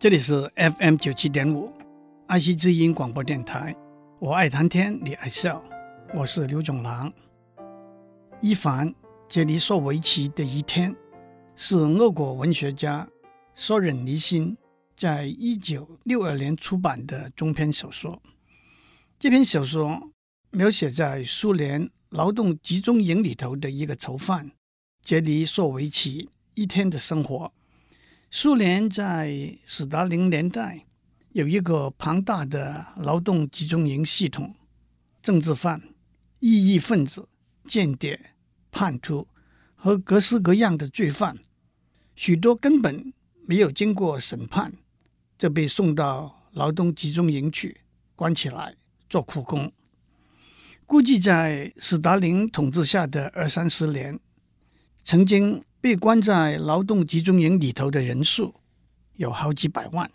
这里是 FM 九七点五，爱惜之音广播电台。我爱谈天，你爱笑，我是刘总郎。伊凡·杰里索维奇的一天是俄国文学家索任尼辛在一九六二年出版的中篇小说。这篇小说描写在苏联劳动集中营里头的一个囚犯杰里索维奇一天的生活。苏联在斯大林年代有一个庞大的劳动集中营系统，政治犯、异议分子、间谍、叛徒和各式各样的罪犯，许多根本没有经过审判，就被送到劳动集中营去关起来做苦工。估计在斯大林统治下的二三十年，曾经。被关在劳动集中营里头的人数有好几百万。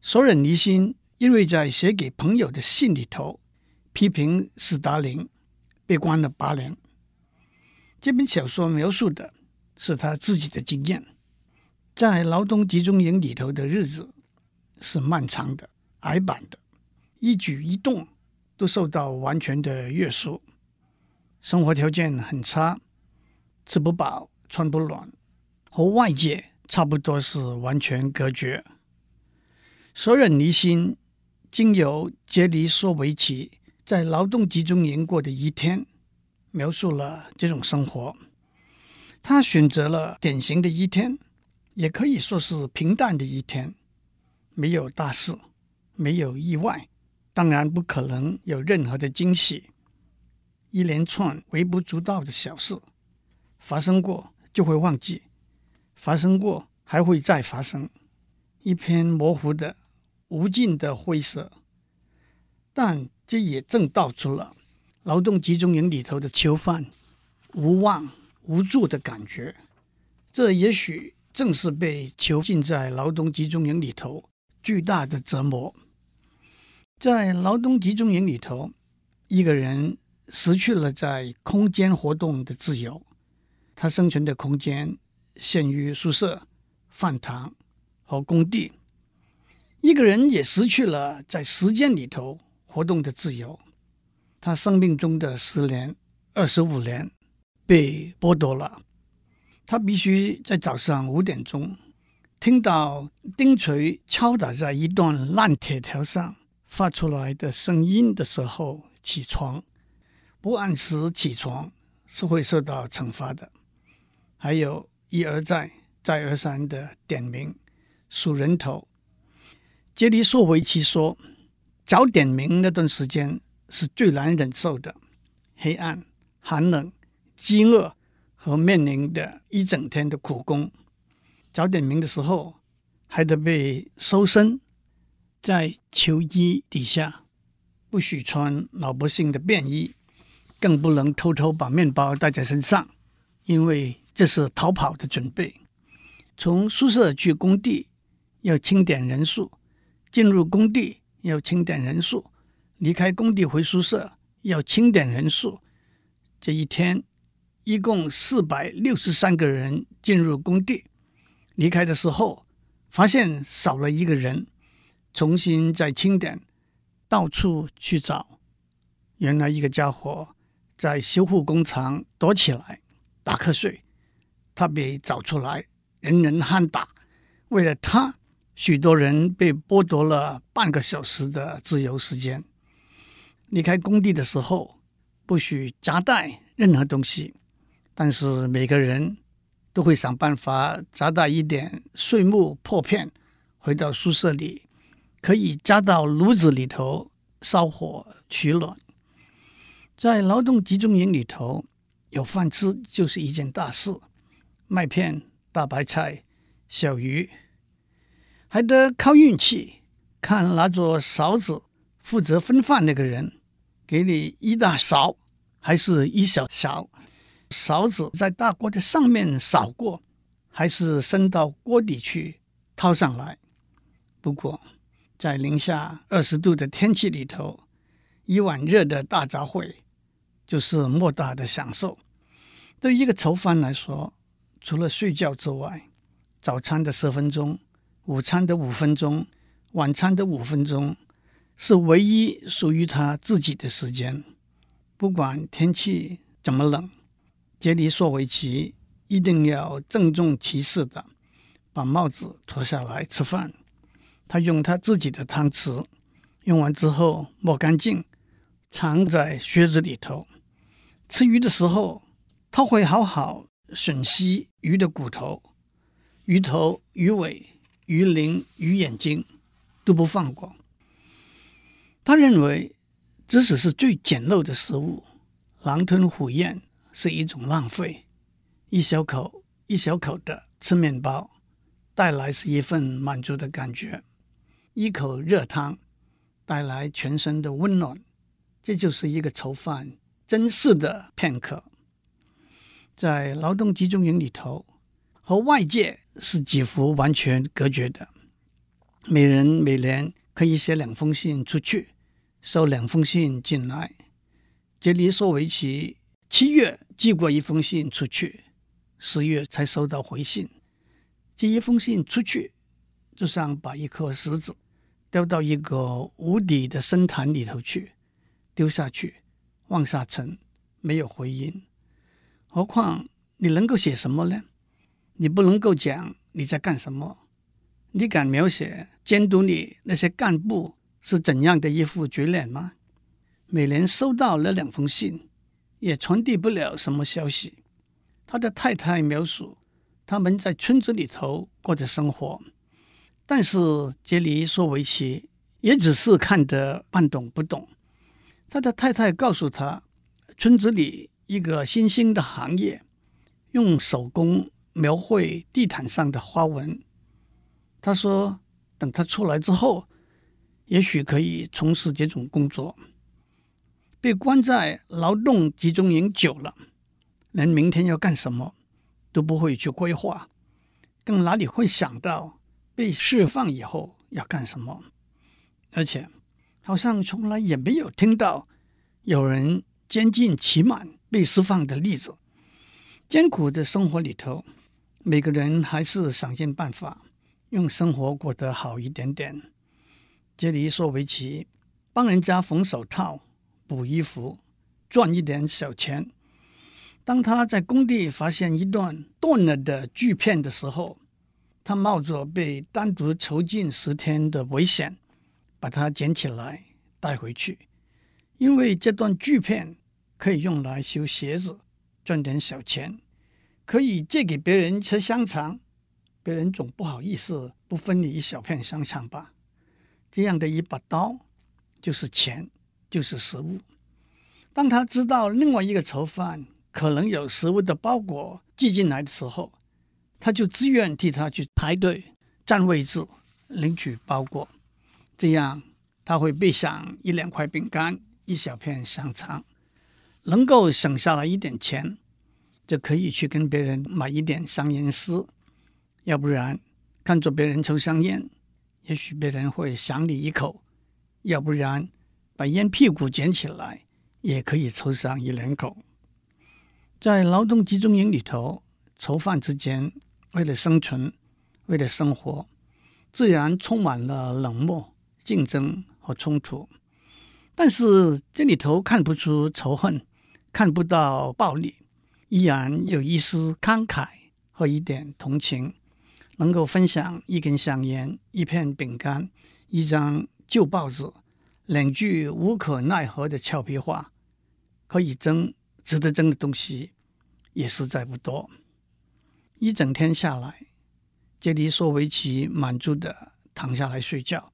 索尔尼辛因为在写给朋友的信里头批评斯大林，被关了八年。这本小说描述的是他自己的经验，在劳动集中营里头的日子是漫长的、矮板的，一举一动都受到完全的约束，生活条件很差，吃不饱。穿不暖，和外界差不多是完全隔绝。索尔尼辛经由杰里索维奇在劳动集中营过的一天，描述了这种生活。他选择了典型的一天，也可以说是平淡的一天，没有大事，没有意外，当然不可能有任何的惊喜。一连串微不足道的小事发生过。就会忘记发生过，还会再发生，一片模糊的、无尽的灰色。但这也正道出了劳动集中营里头的囚犯无望无助的感觉。这也许正是被囚禁在劳动集中营里头巨大的折磨。在劳动集中营里头，一个人失去了在空间活动的自由。他生存的空间限于宿舍、饭堂和工地。一个人也失去了在时间里头活动的自由。他生命中的十年、二十五年被剥夺了。他必须在早上五点钟听到钉锤敲打在一段烂铁条上发出来的声音的时候起床。不按时起床是会受到惩罚的。还有一而再、再而三的点名数人头。杰里索维奇说：“早点名那段时间是最难忍受的，黑暗、寒冷、饥饿和面临的一整天的苦工。早点名的时候，还得被搜身，在囚衣底下，不许穿老百姓的便衣，更不能偷偷把面包带在身上，因为。”这是逃跑的准备。从宿舍去工地要清点人数，进入工地要清点人数，离开工地回宿舍要清点人数。这一天一共四百六十三个人进入工地，离开的时候发现少了一个人，重新再清点，到处去找。原来一个家伙在修护工厂躲起来打瞌睡。他被找出来，人人喊打。为了他，许多人被剥夺了半个小时的自由时间。离开工地的时候，不许夹带任何东西，但是每个人都会想办法夹带一点碎木破片，回到宿舍里，可以夹到炉子里头烧火取暖。在劳动集中营里头，有饭吃就是一件大事。麦片、大白菜、小鱼，还得靠运气，看拿着勺子负责分饭那个人给你一大勺还是一小勺。勺子在大锅的上面扫过，还是伸到锅底去掏上来。不过，在零下二十度的天气里头，一碗热的大杂烩就是莫大的享受。对一个囚犯来说，除了睡觉之外，早餐的十分钟午餐的五分钟，晚餐的五分钟，是唯一属于他自己的时间。不管天气怎么冷，杰里索维奇一定要郑重其事的把帽子脱下来吃饭。他用他自己的汤匙，用完之后抹干净，藏在靴子里头。吃鱼的时候，他会好好吮吸鱼的骨头、鱼头、鱼尾、鱼鳞、鱼眼睛，都不放过。他认为，即使是最简陋的食物，狼吞虎咽是一种浪费。一小口一小口的吃面包，带来是一份满足的感觉。一口热汤带来全身的温暖，这就是一个囚犯珍视的片刻。在劳动集中营里头，和外界是几乎完全隔绝的。每人每年可以写两封信出去，收两封信进来。杰里索维奇七月寄过一封信出去，十月才收到回信。寄一封信出去，就像把一颗石子丢到一个无底的深潭里头去，丢下去往下沉，没有回音。何况你能够写什么呢？你不能够讲你在干什么。你敢描写监督你那些干部是怎样的一副嘴脸吗？每年收到了两封信，也传递不了什么消息。他的太太描述他们在村子里头过的生活，但是杰里索维奇也只是看得半懂不懂。他的太太告诉他，村子里一个新兴的行业，用手工描绘地毯上的花纹。他说：“等他出来之后，也许可以从事这种工作。被关在劳动集中营久了，连明天要干什么都不会去规划，更哪里会想到被释放以后要干什么？而且，好像从来也没有听到有人监禁期满被释放的例子。艰苦的生活里头，每个人还是想尽办法。”用生活过得好一点点。杰里索维奇帮人家缝手套、补衣服，赚一点小钱。当他在工地发现一段断了的锯片的时候，他冒着被单独囚禁十天的危险，把它捡起来带回去，因为这段锯片可以用来修鞋子，赚点小钱，可以借给别人吃香肠。别人总不好意思不分你一小片香肠吧？这样的一把刀，就是钱，就是食物。当他知道另外一个囚犯可能有食物的包裹寄进来的时候，他就自愿替他去排队占位置领取包裹。这样他会备上一两块饼干、一小片香肠，能够省下来一点钱，就可以去跟别人买一点香烟丝。要不然，看着别人抽香烟，也许别人会赏你一口；要不然，把烟屁股捡起来，也可以抽上一两口。在劳动集中营里头，囚犯之间为了生存、为了生活，自然充满了冷漠、竞争和冲突。但是这里头看不出仇恨，看不到暴力，依然有一丝慷慨和一点同情。能够分享一根香烟、一片饼干、一张旧报纸、两句无可奈何的俏皮话，可以争、值得争的东西也实在不多。一整天下来，杰里索维奇满足地躺下来睡觉。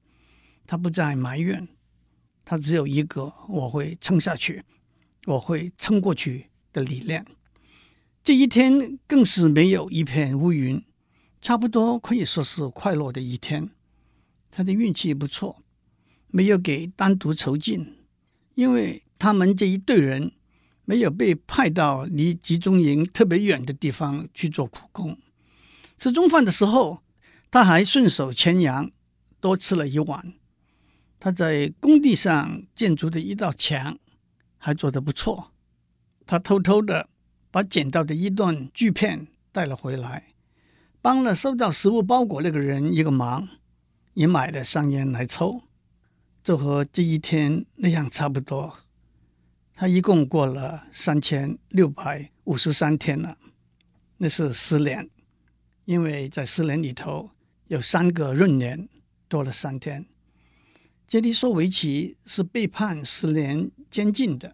他不再埋怨，他只有一个“我会撑下去，我会撑过去”的理念。这一天更是没有一片乌云。差不多可以说是快乐的一天。他的运气不错，没有给单独囚禁，因为他们这一队人没有被派到离集中营特别远的地方去做苦工。吃中饭的时候，他还顺手牵羊多吃了一碗。他在工地上建筑的一道墙还做得不错。他偷偷的把捡到的一段锯片带了回来。帮了收到食物包裹那个人一个忙，也买了香烟来抽，就和这一天那样差不多。他一共过了三千六百五十三天了，那是十年，因为在十年里头有三个闰年，多了三天。杰里索维奇是被判十年监禁的，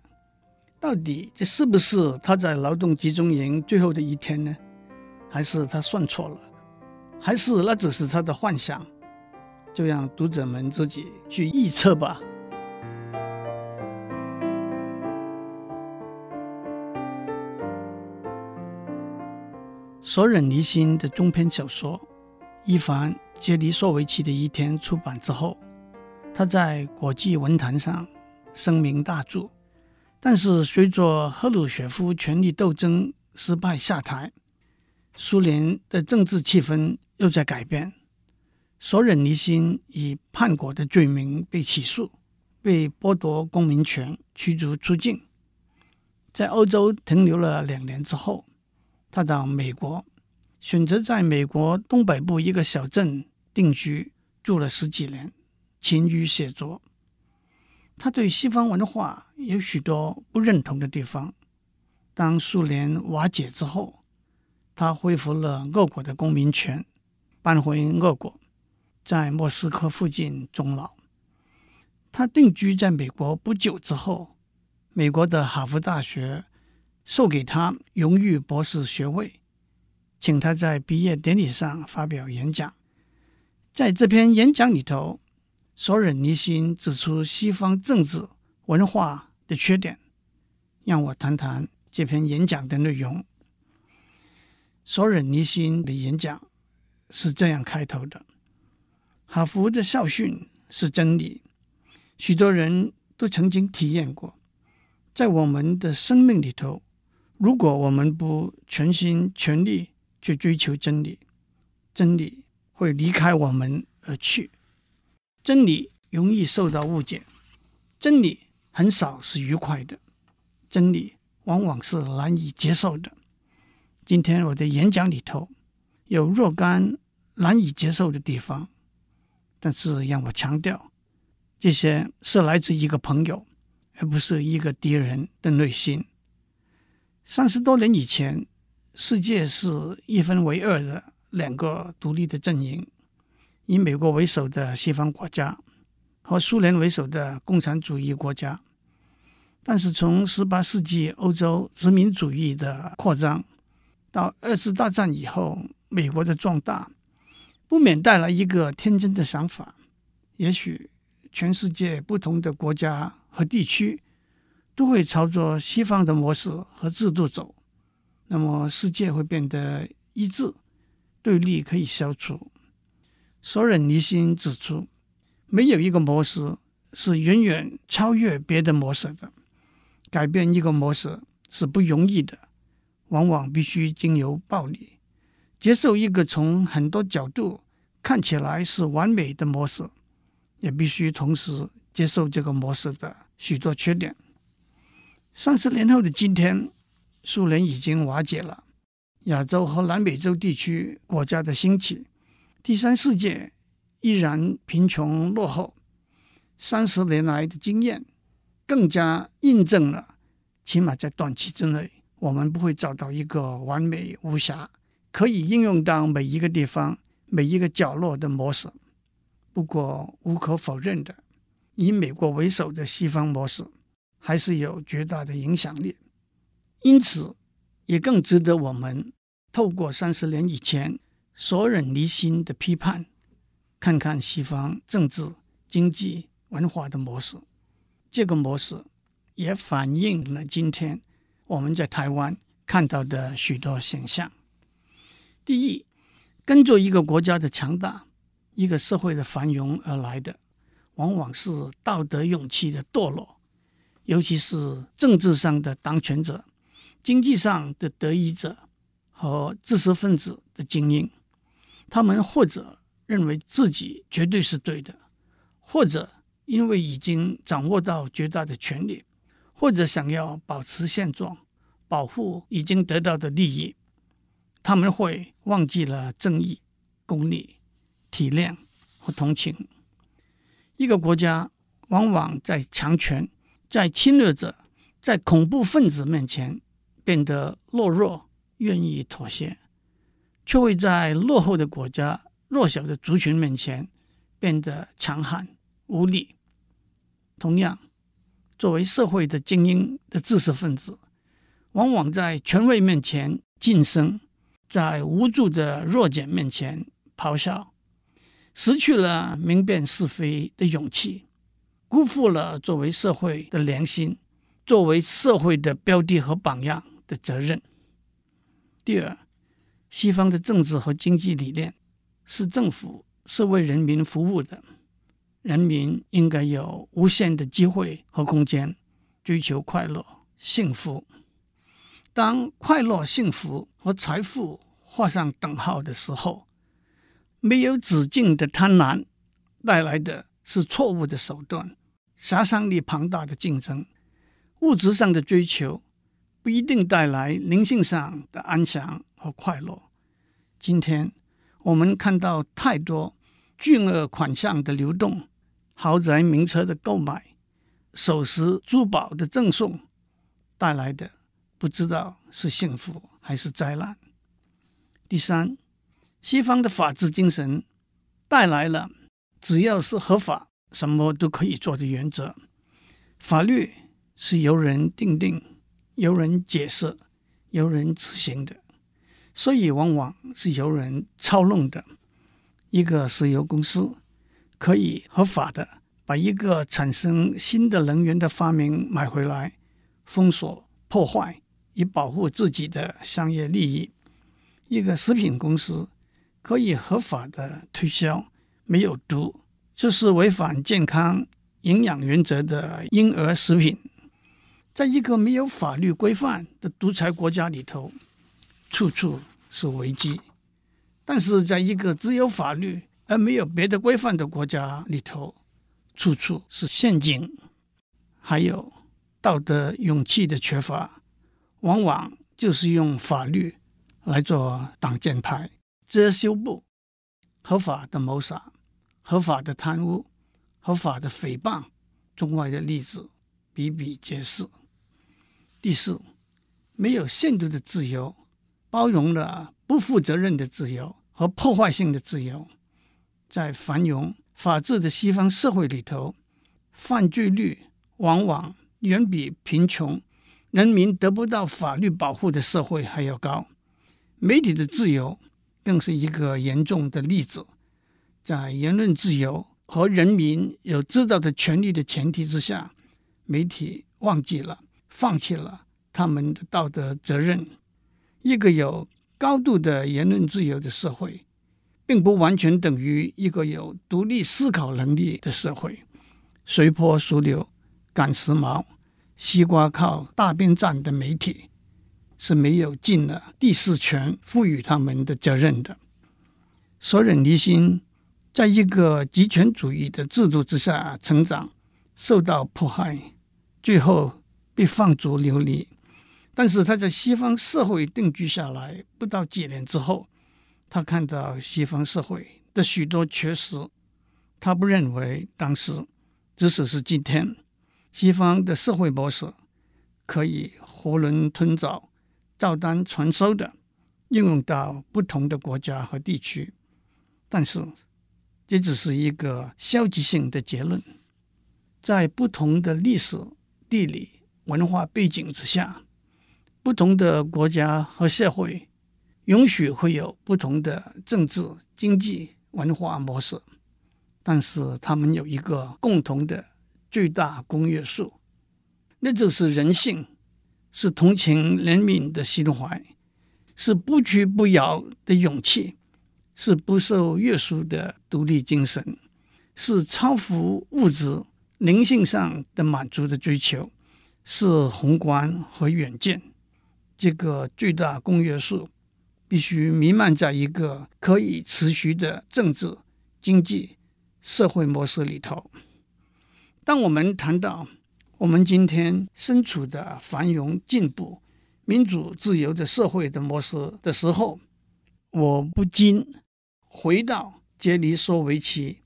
到底这是不是他在劳动集中营最后的一天呢？还是他算错了？还是那只是他的幻想？就让读者们自己去预测吧。索忍离心的中篇小说《伊凡·杰尼索维奇的一天》出版之后。他在国际文坛上声名大著，但是随着赫鲁雪夫权力斗争失败下台，苏联的政治气氛又在改变。索忍尼辛以叛国的罪名被起诉，被剥夺公民权，驱逐出境。在欧洲停留了两年之后，他到美国，选择在美国东北部一个小镇定居，住了十几年。勤于写作，他对西方文化有许多不认同的地方。当苏联瓦解之后，他恢复了俄国的公民权，搬回俄国，在莫斯科附近终老。他定居在美国不久之后，美国的哈佛大学授给他荣誉博士学位，请他在毕业典礼上发表演讲。在这篇演讲里头，索尔尼辛指出西方政治文化的缺点，让我谈谈这篇演讲的内容。索尔尼辛的演讲是这样开头的：“哈佛的校训是真理，许多人都曾经体验过，在我们的生命里头，如果我们不全心全力去追求真理，真理会离开我们而去。”真理容易受到误解，真理很少是愉快的，真理往往是难以接受的。今天我的演讲里头有若干难以接受的地方，但是让我强调，这些是来自一个朋友，而不是一个敌人的内心。三十多年以前，世界是一分为二的两个独立的阵营。以美国为首的西方国家和苏联为首的共产主义国家，但是从十八世纪欧洲殖民主义的扩张到二次大战以后美国的壮大，不免带来一个天真的想法：也许全世界不同的国家和地区都会朝着西方的模式和制度走，那么世界会变得一致，对立可以消除。索尔尼辛指出，没有一个模式是远远超越别的模式的。改变一个模式是不容易的，往往必须经由暴力。接受一个从很多角度看起来是完美的模式，也必须同时接受这个模式的许多缺点。三十年后的今天，苏联已经瓦解了，亚洲和南美洲地区国家的兴起。第三世界依然贫穷落后，三十年来的经验更加印证了，起码在短期之内，我们不会找到一个完美无瑕、可以应用到每一个地方、每一个角落的模式。不过，无可否认的，以美国为首的西方模式还是有绝大的影响力，因此也更值得我们透过三十年以前。索忍离心的批判，看看西方政治、经济、文化的模式，这个模式也反映了今天我们在台湾看到的许多现象。第一，跟着一个国家的强大、一个社会的繁荣而来的，往往是道德勇气的堕落，尤其是政治上的当权者、经济上的得益者和知识分子的精英。他们或者认为自己绝对是对的，或者因为已经掌握到绝大的权力，或者想要保持现状，保护已经得到的利益。他们会忘记了正义、公理、体谅和同情。一个国家往往在强权、在侵略者、在恐怖分子面前变得懦弱，愿意妥协，却会在落后的国家、弱小的族群面前变得强悍无力。同样，作为社会的精英的知识分子，往往在权威面前晋升，在无助的弱者面前咆哮，失去了明辨是非的勇气，辜负了作为社会的良心、作为社会的标的和榜样的责任。第二，西方的政治和经济理念是政府是为人民服务的，人民应该有无限的机会和空间追求快乐、幸福。当快乐、幸福和财富画上等号的时候，没有止境的贪婪带来的是错误的手段，杀伤力庞大的竞争，物质上的追求不一定带来灵性上的安详和快乐。今天我们看到太多巨额款项的流动，豪宅名车的购买，首饰珠宝的赠送带来的。不知道是幸福还是灾难。第三，西方的法治精神带来了只要是合法，什么都可以做的原则。法律是由人定定、由人解释、由人执行的，所以往往是由人操弄的。一个石油公司可以合法的把一个产生新的能源的发明买回来，封锁、破坏。以保护自己的商业利益，一个食品公司可以合法的推销没有毒，就是违反健康营养原则的婴儿食品。在一个没有法律规范的独裁国家里头，处处是危机；但是在一个只有法律而没有别的规范的国家里头，处处是陷阱。还有道德勇气的缺乏。往往就是用法律来做挡箭牌、遮羞布，合法的谋杀、合法的贪污、合法的诽谤，中外的例子比比皆是。第四，没有限度的自由，包容了不负责任的自由和破坏性的自由，在繁荣法治的西方社会里头，犯罪率往往远比贫穷。人民得不到法律保护的社会还要高，媒体的自由更是一个严重的例子。在言论自由和人民有知道的权利的前提之下，媒体忘记了、放弃了他们的道德责任。一个有高度的言论自由的社会，并不完全等于一个有独立思考能力的社会。随波逐流，赶时髦。西瓜靠大边站的媒体是没有尽了第四权赋予他们的责任的。索忍尼辛在一个集权主义的制度之下成长，受到迫害，最后被放逐流离。但是他在西方社会定居下来不到几年之后，他看到西方社会的许多缺失，他不认为当时，即使是今天。西方的社会模式可以囫囵吞枣、照单全收的应用到不同的国家和地区，但是这只是一个消极性的结论。在不同的历史、地理、文化背景之下，不同的国家和社会允许会有不同的政治、经济、文化模式，但是他们有一个共同的。最大公约数，那就是人性，是同情怜悯的心怀，是不屈不挠的勇气，是不受约束的独立精神，是超乎物质灵性上的满足的追求，是宏观和远见。这个最大公约数必须弥漫在一个可以持续的政治、经济、社会模式里头。当我们谈到我们今天身处的繁荣、进步、民主、自由的社会的模式的时候，我不禁回到杰尼索维奇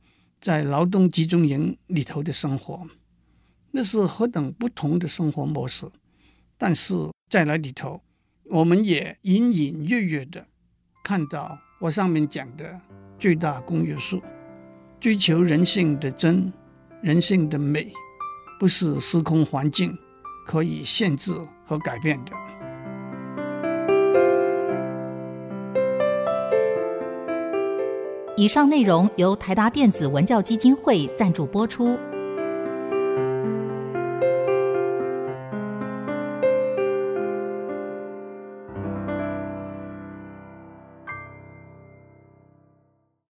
在劳动集中营里头的生活，那是何等不同的生活模式。但是在那里头，我们也隐隐约约的看到我上面讲的最大公约数：追求人性的真、人性的美，不是时空环境可以限制和改变的。以上内容由台达电子文教基金会赞助播出。